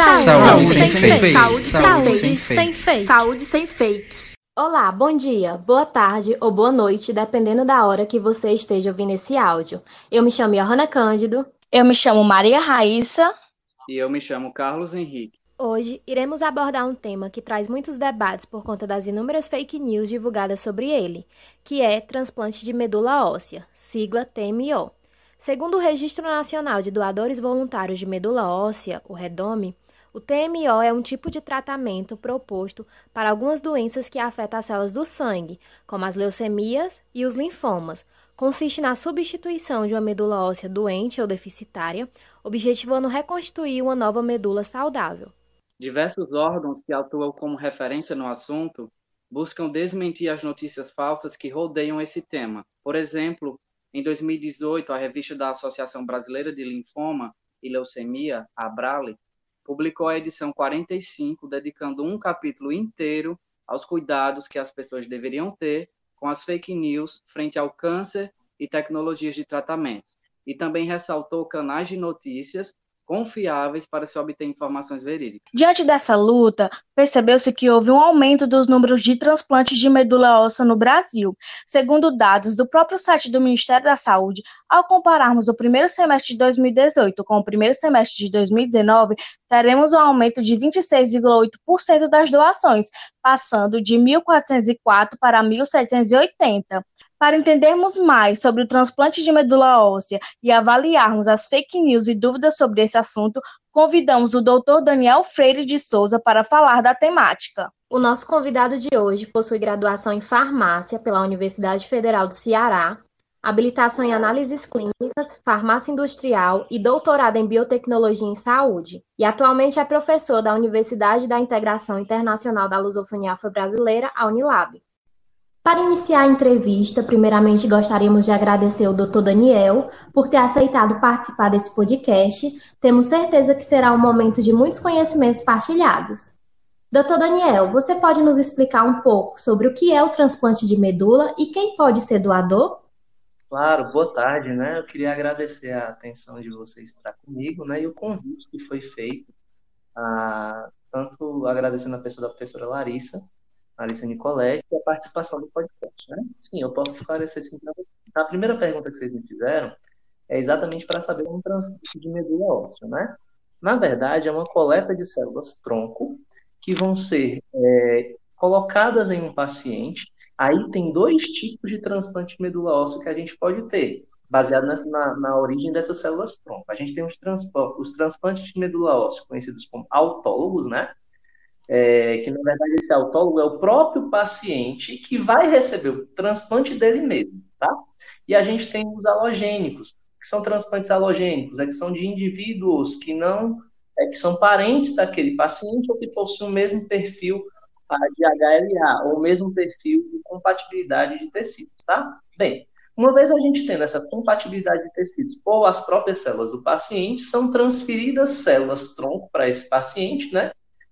Saúde, saúde sem, sem fake. Saúde, saúde sem, sem fake. Saúde sem fake. Olá, bom dia, boa tarde ou boa noite, dependendo da hora que você esteja ouvindo esse áudio. Eu me chamo Johanna Cândido. Eu me chamo Maria Raíssa. E eu me chamo Carlos Henrique. Hoje iremos abordar um tema que traz muitos debates por conta das inúmeras fake news divulgadas sobre ele, que é transplante de medula óssea, sigla TMO. Segundo o Registro Nacional de Doadores Voluntários de Medula Óssea, o REDOME, o TMO é um tipo de tratamento proposto para algumas doenças que afetam as células do sangue, como as leucemias e os linfomas. Consiste na substituição de uma medula óssea doente ou deficitária, objetivando reconstituir uma nova medula saudável. Diversos órgãos que atuam como referência no assunto buscam desmentir as notícias falsas que rodeiam esse tema. Por exemplo, em 2018, a revista da Associação Brasileira de Linfoma e Leucemia, a Abrale, publicou a edição 45, dedicando um capítulo inteiro aos cuidados que as pessoas deveriam ter com as fake news frente ao câncer e tecnologias de tratamento. E também ressaltou canais de notícias confiáveis para se obter informações verídicas. Diante dessa luta, percebeu-se que houve um aumento dos números de transplantes de medula óssea no Brasil. Segundo dados do próprio site do Ministério da Saúde, ao compararmos o primeiro semestre de 2018 com o primeiro semestre de 2019, teremos um aumento de 26,8% das doações, passando de 1.404 para 1.780. Para entendermos mais sobre o transplante de medula óssea e avaliarmos as fake news e dúvidas sobre esse assunto, convidamos o Dr. Daniel Freire de Souza para falar da temática. O nosso convidado de hoje possui graduação em farmácia pela Universidade Federal do Ceará, habilitação em análises clínicas, farmácia industrial e doutorado em biotecnologia em saúde. E atualmente é professor da Universidade da Integração Internacional da Lusofonia Afro-Brasileira, a Unilab. Para iniciar a entrevista, primeiramente gostaríamos de agradecer ao Dr. Daniel por ter aceitado participar desse podcast. Temos certeza que será um momento de muitos conhecimentos partilhados. Dr. Daniel, você pode nos explicar um pouco sobre o que é o transplante de medula e quem pode ser doador? Claro, boa tarde, né? Eu queria agradecer a atenção de vocês para comigo, né? E o convite que foi feito, a, tanto agradecendo a pessoa da professora Larissa, Larissa Nicoletti, e a participação do podcast, né? Sim, eu posso esclarecer sim para vocês. A primeira pergunta que vocês me fizeram é exatamente para saber como transplante de medula óssea, né? Na verdade, é uma coleta de células tronco que vão ser é, colocadas em um paciente. Aí tem dois tipos de transplante de medula óssea que a gente pode ter, baseado na, na, na origem dessas células tronco. A gente tem os, os transplantes de medula óssea, conhecidos como autólogos, né? É, que na verdade esse autólogo é o próprio paciente que vai receber o transplante dele mesmo, tá? E a gente tem os halogênicos, que são transplantes halogênicos, é que são de indivíduos que não é, que são parentes daquele paciente ou que possuem o mesmo perfil ah, de HLA, ou o mesmo perfil de compatibilidade de tecidos, tá? Bem, uma vez a gente tendo essa compatibilidade de tecidos ou as próprias células do paciente, são transferidas células tronco para esse paciente, né?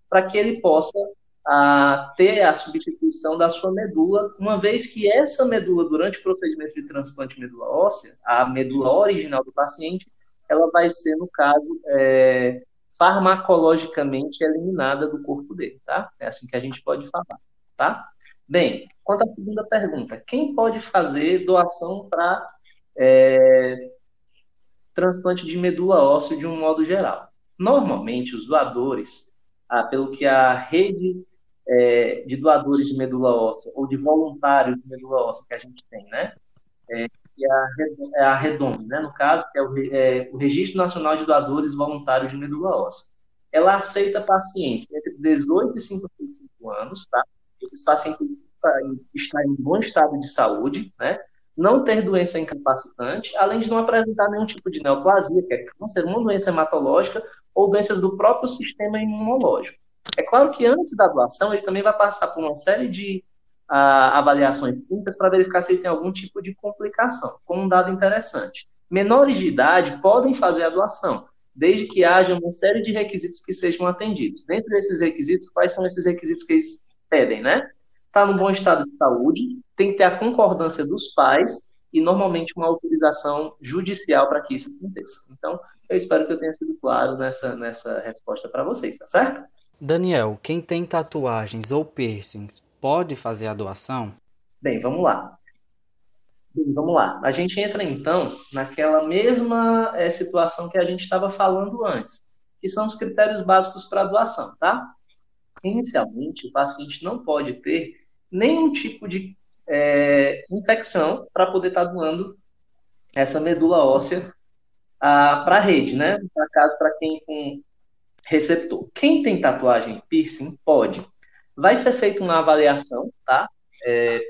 Para que ele possa ah, ter a substituição da sua medula, uma vez que essa medula, durante o procedimento de transplante de medula óssea, a medula original do paciente, ela vai ser, no caso, é, farmacologicamente eliminada do corpo dele, tá? É assim que a gente pode falar, tá? Bem, quanto à segunda pergunta, quem pode fazer doação para é, transplante de medula óssea de um modo geral? Normalmente, os doadores, ah, pelo que a rede é, de doadores de medula óssea ou de voluntários de medula óssea que a gente tem, né? É, a, é a né, no caso, que é o, é o, Registro Nacional de Doadores Voluntários de Medula Óssea. Ela aceita pacientes entre 18 e 55 anos, tá? Esses pacientes estão em bom estado de saúde, né? Não ter doença incapacitante, além de não apresentar nenhum tipo de neoplasia, que é câncer, uma doença hematológica ou doenças do próprio sistema imunológico. É claro que antes da doação, ele também vai passar por uma série de avaliações clínicas para verificar se ele tem algum tipo de complicação. Como um dado interessante, menores de idade podem fazer a doação, desde que haja uma série de requisitos que sejam atendidos. Dentro desses requisitos, quais são esses requisitos que eles pedem, né? Está no bom estado de saúde, tem que ter a concordância dos pais e normalmente uma autorização judicial para que isso aconteça. Então, eu espero que eu tenha sido claro nessa, nessa resposta para vocês, tá certo? Daniel, quem tem tatuagens ou piercings pode fazer a doação? Bem, vamos lá. Bem, vamos lá. A gente entra então naquela mesma é, situação que a gente estava falando antes, que são os critérios básicos para a doação, tá? Inicialmente, o paciente não pode ter nenhum tipo de é, infecção para poder estar tá doando essa medula óssea para a rede, né? Para caso para quem com receptor. Quem tem tatuagem piercing pode. Vai ser feita uma avaliação, tá? É,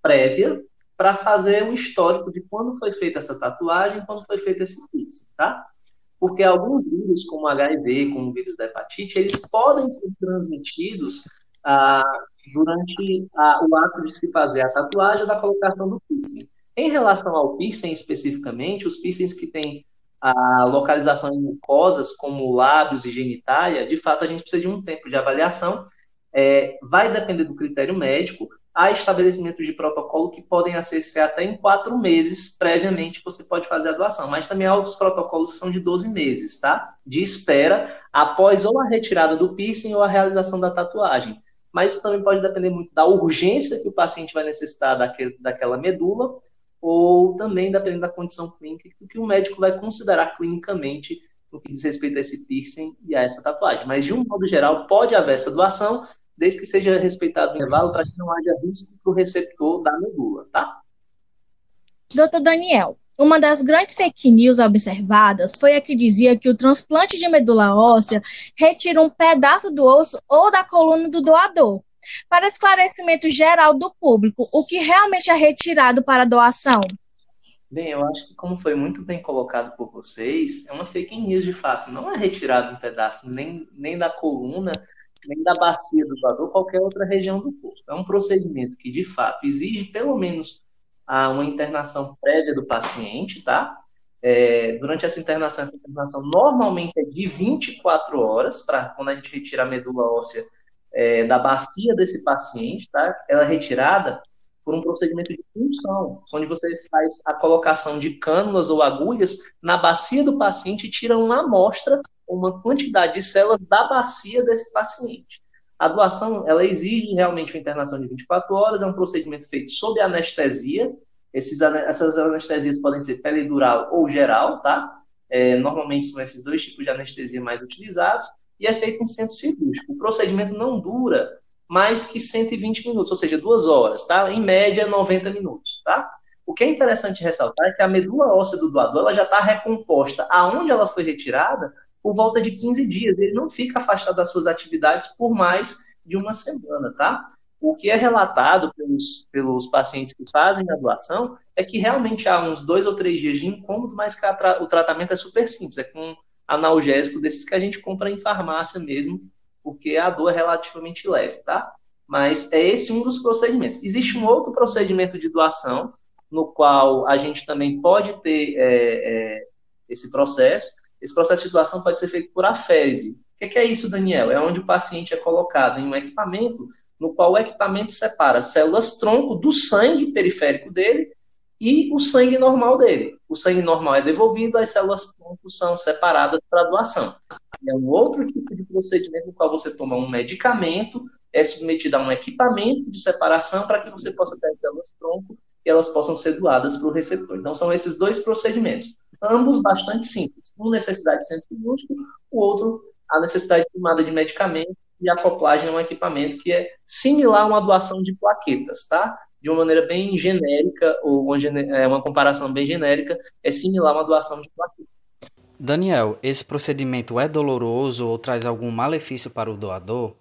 prévia para fazer um histórico de quando foi feita essa tatuagem, quando foi feito esse piercing, tá? Porque alguns vírus, como HIV, como o vírus da hepatite, eles podem ser transmitidos ah, durante a, o ato de se fazer a tatuagem ou da colocação do piercing. Em relação ao piercing especificamente, os piercings que têm a localização em mucosas, como lábios e genitália, de fato a gente precisa de um tempo de avaliação. É, vai depender do critério médico. Há estabelecimentos de protocolo que podem ser até em quatro meses, previamente você pode fazer a doação. Mas também há outros protocolos que são de 12 meses, tá? De espera, após ou a retirada do piercing ou a realização da tatuagem mas isso também pode depender muito da urgência que o paciente vai necessitar daquele, daquela medula, ou também dependendo da condição clínica, do que o médico vai considerar clinicamente no que diz respeito a esse piercing e a essa tatuagem. Mas, de um modo geral, pode haver essa doação, desde que seja respeitado o intervalo para que não haja risco para o receptor da medula, tá? Doutor Daniel, uma das grandes fake news observadas foi a que dizia que o transplante de medula óssea retira um pedaço do osso ou da coluna do doador. Para esclarecimento geral do público, o que realmente é retirado para doação? Bem, eu acho que como foi muito bem colocado por vocês, é uma fake news de fato. Não é retirado um pedaço nem, nem da coluna, nem da bacia do doador, qualquer outra região do corpo. É um procedimento que, de fato, exige pelo menos a uma internação prévia do paciente, tá? É, durante essa internação, essa internação normalmente é de 24 horas, para quando a gente retira a medula óssea é, da bacia desse paciente, tá? Ela é retirada por um procedimento de punção, onde você faz a colocação de cânulas ou agulhas na bacia do paciente e tira uma amostra, uma quantidade de células da bacia desse paciente. A doação, ela exige realmente uma internação de 24 horas, é um procedimento feito sob anestesia. Esses, essas anestesias podem ser peridural ou geral, tá? É, normalmente são esses dois tipos de anestesia mais utilizados e é feito em centro cirúrgico. O procedimento não dura mais que 120 minutos, ou seja, duas horas, tá? Em média, 90 minutos, tá? O que é interessante ressaltar é que a medula óssea do doador ela já está recomposta aonde ela foi retirada por volta de 15 dias. Ele não fica afastado das suas atividades por mais de uma semana, tá? O que é relatado pelos, pelos pacientes que fazem a doação é que realmente há uns dois ou três dias de incômodo, mas que o tratamento é super simples, é com analgésico desses que a gente compra em farmácia mesmo, porque a dor é relativamente leve, tá? Mas é esse um dos procedimentos. Existe um outro procedimento de doação, no qual a gente também pode ter é, é, esse processo, esse processo de doação pode ser feito por afese. O que é isso, Daniel? É onde o paciente é colocado em um equipamento no qual o equipamento separa células tronco do sangue periférico dele e o sangue normal dele. O sangue normal é devolvido, as células tronco são separadas para doação. É um outro tipo de procedimento no qual você toma um medicamento, é submetido a um equipamento de separação para que você possa ter as células tronco e elas possam ser doadas para o receptor. Então, são esses dois procedimentos ambos bastante simples. Um necessidade de centro cirúrgico, o outro a necessidade de tomada de medicamento e acoplagem a um equipamento que é similar a uma doação de plaquetas, tá? De uma maneira bem genérica, ou uma, é, uma comparação bem genérica, é similar a uma doação de plaquetas. Daniel, esse procedimento é doloroso ou traz algum malefício para o doador?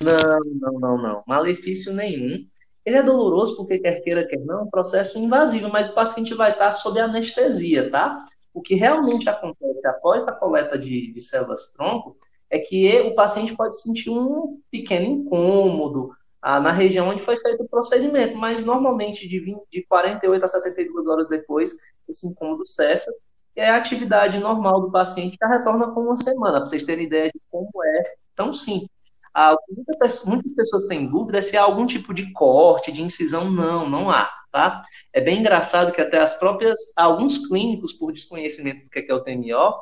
Não, não, não, não. Malefício nenhum. Ele é doloroso porque, quer queira, quer não, é um processo invasivo, mas o paciente vai estar sob anestesia, tá? O que realmente acontece após a coleta de, de células-tronco é que o paciente pode sentir um pequeno incômodo ah, na região onde foi feito o procedimento, mas normalmente de, 20, de 48 a 72 horas depois, esse incômodo cessa e a atividade normal do paciente já retorna com uma semana, para vocês terem ideia de como é tão simples. Ah, muitas pessoas têm dúvida se há algum tipo de corte, de incisão. Não, não há. tá? É bem engraçado que até as próprias, alguns clínicos, por desconhecimento do que é, é o TMO,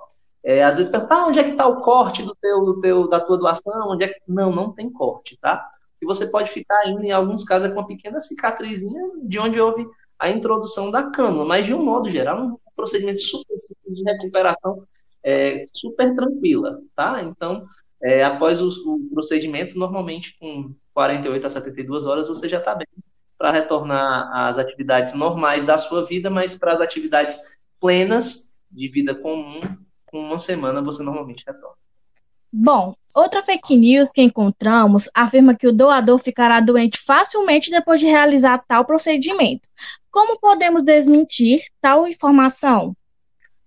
é, às vezes perguntam, ah, onde é que está o corte do teu, do teu, da tua doação? Onde é que... Não, não tem corte, tá? E você pode ficar ainda, em alguns casos, com uma pequena cicatrizinha de onde houve a introdução da cânula, mas de um modo geral, um procedimento super simples de recuperação é, super tranquila, tá? Então, é, após o, o, procedimento, normalmente com 48 a 72 horas, você já está bem para retornar às atividades normais da sua vida, mas para as atividades plenas de vida comum, com uma semana você normalmente retorna. Bom, outra fake news que encontramos afirma que o doador ficará doente facilmente depois de realizar tal procedimento. Como podemos desmentir tal informação?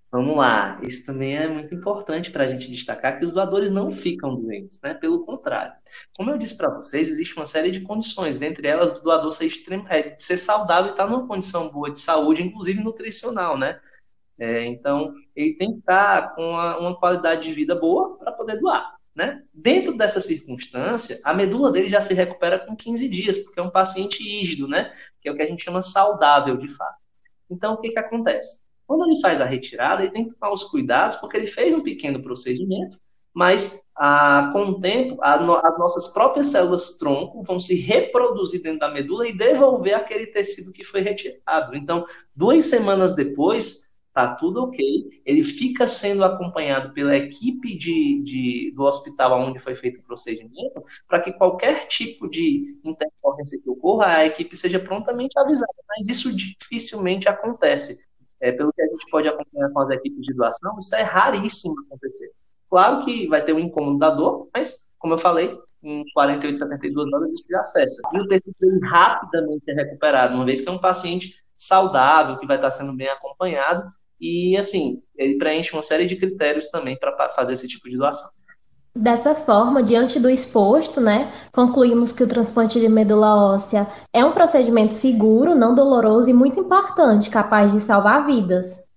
Vamos lá, isso também é muito importante para a gente destacar que os doadores não ficam doentes, né? Pelo contrário. Como eu disse para vocês, existe uma série de condições, dentre elas do doador ser, extremo, é, ser saudável e estar tá numa condição boa de saúde, inclusive nutricional, né? É, então, ele tem que estar com uma, uma qualidade de vida boa para poder doar. Né? Dentro dessa circunstância, a medula dele já se recupera com 15 dias, porque é um paciente rígido, né? que é o que a gente chama saudável de fato. Então, o que, que acontece? Quando ele faz a retirada, ele tem que tomar os cuidados, porque ele fez um pequeno procedimento, mas ah, com o tempo, a, as nossas próprias células tronco vão se reproduzir dentro da medula e devolver aquele tecido que foi retirado. Então, duas semanas depois, tá tudo ok. Ele fica sendo acompanhado pela equipe de, de do hospital onde foi feito o procedimento, para que qualquer tipo de intercorrência que ocorra, a equipe seja prontamente avisada. Mas isso dificilmente acontece. É, pelo que a gente pode acompanhar com as equipes de doação, isso é raríssimo acontecer. Claro que vai ter um incômodo da dor, mas, como eu falei, em 48, 72 horas isso já cessa. E o tecido rapidamente é recuperado, uma vez que é um paciente saudável, que vai estar sendo bem acompanhado, e, assim, ele preenche uma série de critérios também para fazer esse tipo de doação. Dessa forma, diante do exposto, né, concluímos que o transplante de medula óssea é um procedimento seguro, não doloroso e muito importante, capaz de salvar vidas.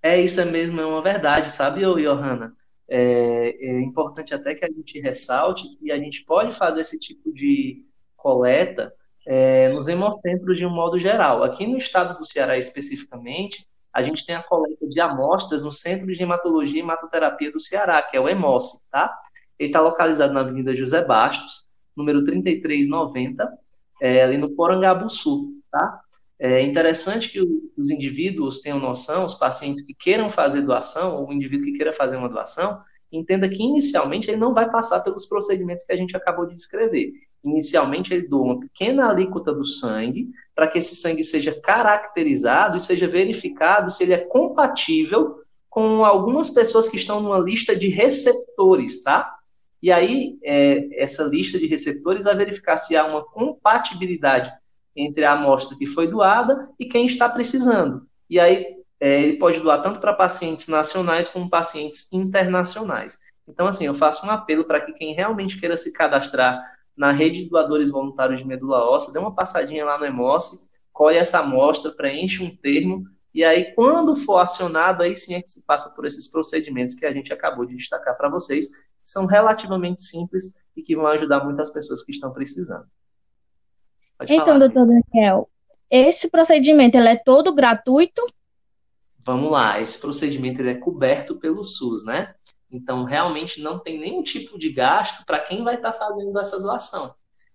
É, isso é mesmo, é uma verdade, sabe, Johanna? É, é importante até que a gente ressalte que a gente pode fazer esse tipo de coleta é, nos hemocentros de um modo geral. Aqui no estado do Ceará especificamente, a gente tem a coleta de amostras no Centro de Hematologia e Hematoterapia do Ceará, que é o EMOS, tá? Ele está localizado na Avenida José Bastos, número 3390, é, ali no Porangabuçu, tá? É interessante que os indivíduos tenham noção, os pacientes que queiram fazer doação, ou o indivíduo que queira fazer uma doação, entenda que inicialmente ele não vai passar pelos procedimentos que a gente acabou de descrever. Inicialmente ele doa uma pequena alíquota do sangue, para que esse sangue seja caracterizado e seja verificado se ele é compatível com algumas pessoas que estão numa lista de receptores, tá? E aí, é, essa lista de receptores vai verificar se há uma compatibilidade entre a amostra que foi doada e quem está precisando. E aí, é, ele pode doar tanto para pacientes nacionais como pacientes internacionais. Então, assim, eu faço um apelo para que quem realmente queira se cadastrar na rede de doadores voluntários de medula óssea, dê uma passadinha lá no EMOS, colhe essa amostra, preenche um termo, e aí, quando for acionado, aí sim é que se passa por esses procedimentos que a gente acabou de destacar para vocês, que são relativamente simples e que vão ajudar muitas pessoas que estão precisando. Pode então, falar, doutor Daniel, esse procedimento ele é todo gratuito? Vamos lá, esse procedimento ele é coberto pelo SUS, né? Então, realmente não tem nenhum tipo de gasto para quem vai estar tá fazendo essa doação.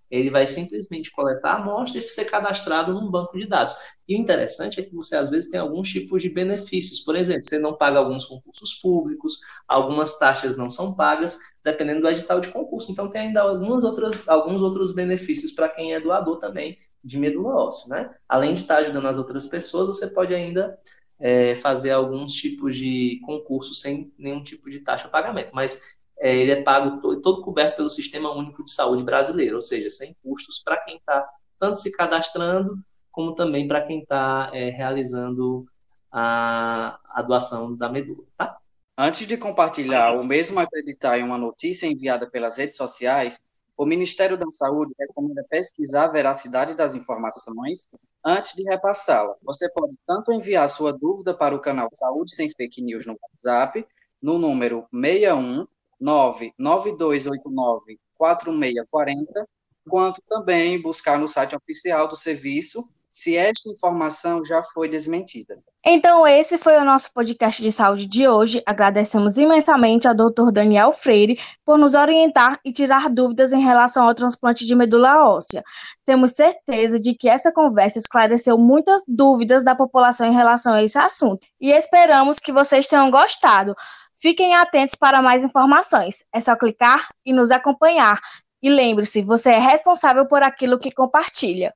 Ele vai simplesmente coletar a amostra e ser cadastrado num banco de dados. E o interessante é que você, às vezes, tem alguns tipos de benefícios. Por exemplo, você não paga alguns concursos públicos, algumas taxas não são pagas, dependendo do edital de concurso. Então, tem ainda algumas outras, alguns outros benefícios para quem é doador também de medula óssea. Né? Além de estar ajudando as outras pessoas, você pode ainda é, fazer alguns tipos de concursos sem nenhum tipo de taxa de pagamento, mas é, ele é pago todo, todo, coberto pelo Sistema Único de Saúde Brasileiro, ou seja, sem custos para quem está tanto se cadastrando, como também para quem está é, realizando a, a doação da medula, tá? Antes de compartilhar ou mesmo acreditar em uma notícia enviada pelas redes sociais, o Ministério da Saúde recomenda pesquisar a veracidade das informações antes de repassá-la. Você pode tanto enviar sua dúvida para o canal Saúde Sem Fake News no WhatsApp, no número 61 99289 4640, quanto também buscar no site oficial do serviço se esta informação já foi desmentida. Então, esse foi o nosso podcast de saúde de hoje. Agradecemos imensamente ao Dr. Daniel Freire por nos orientar e tirar dúvidas em relação ao transplante de medula óssea. Temos certeza de que essa conversa esclareceu muitas dúvidas da população em relação a esse assunto e esperamos que vocês tenham gostado. Fiquem atentos para mais informações. É só clicar e nos acompanhar. E lembre-se, você é responsável por aquilo que compartilha.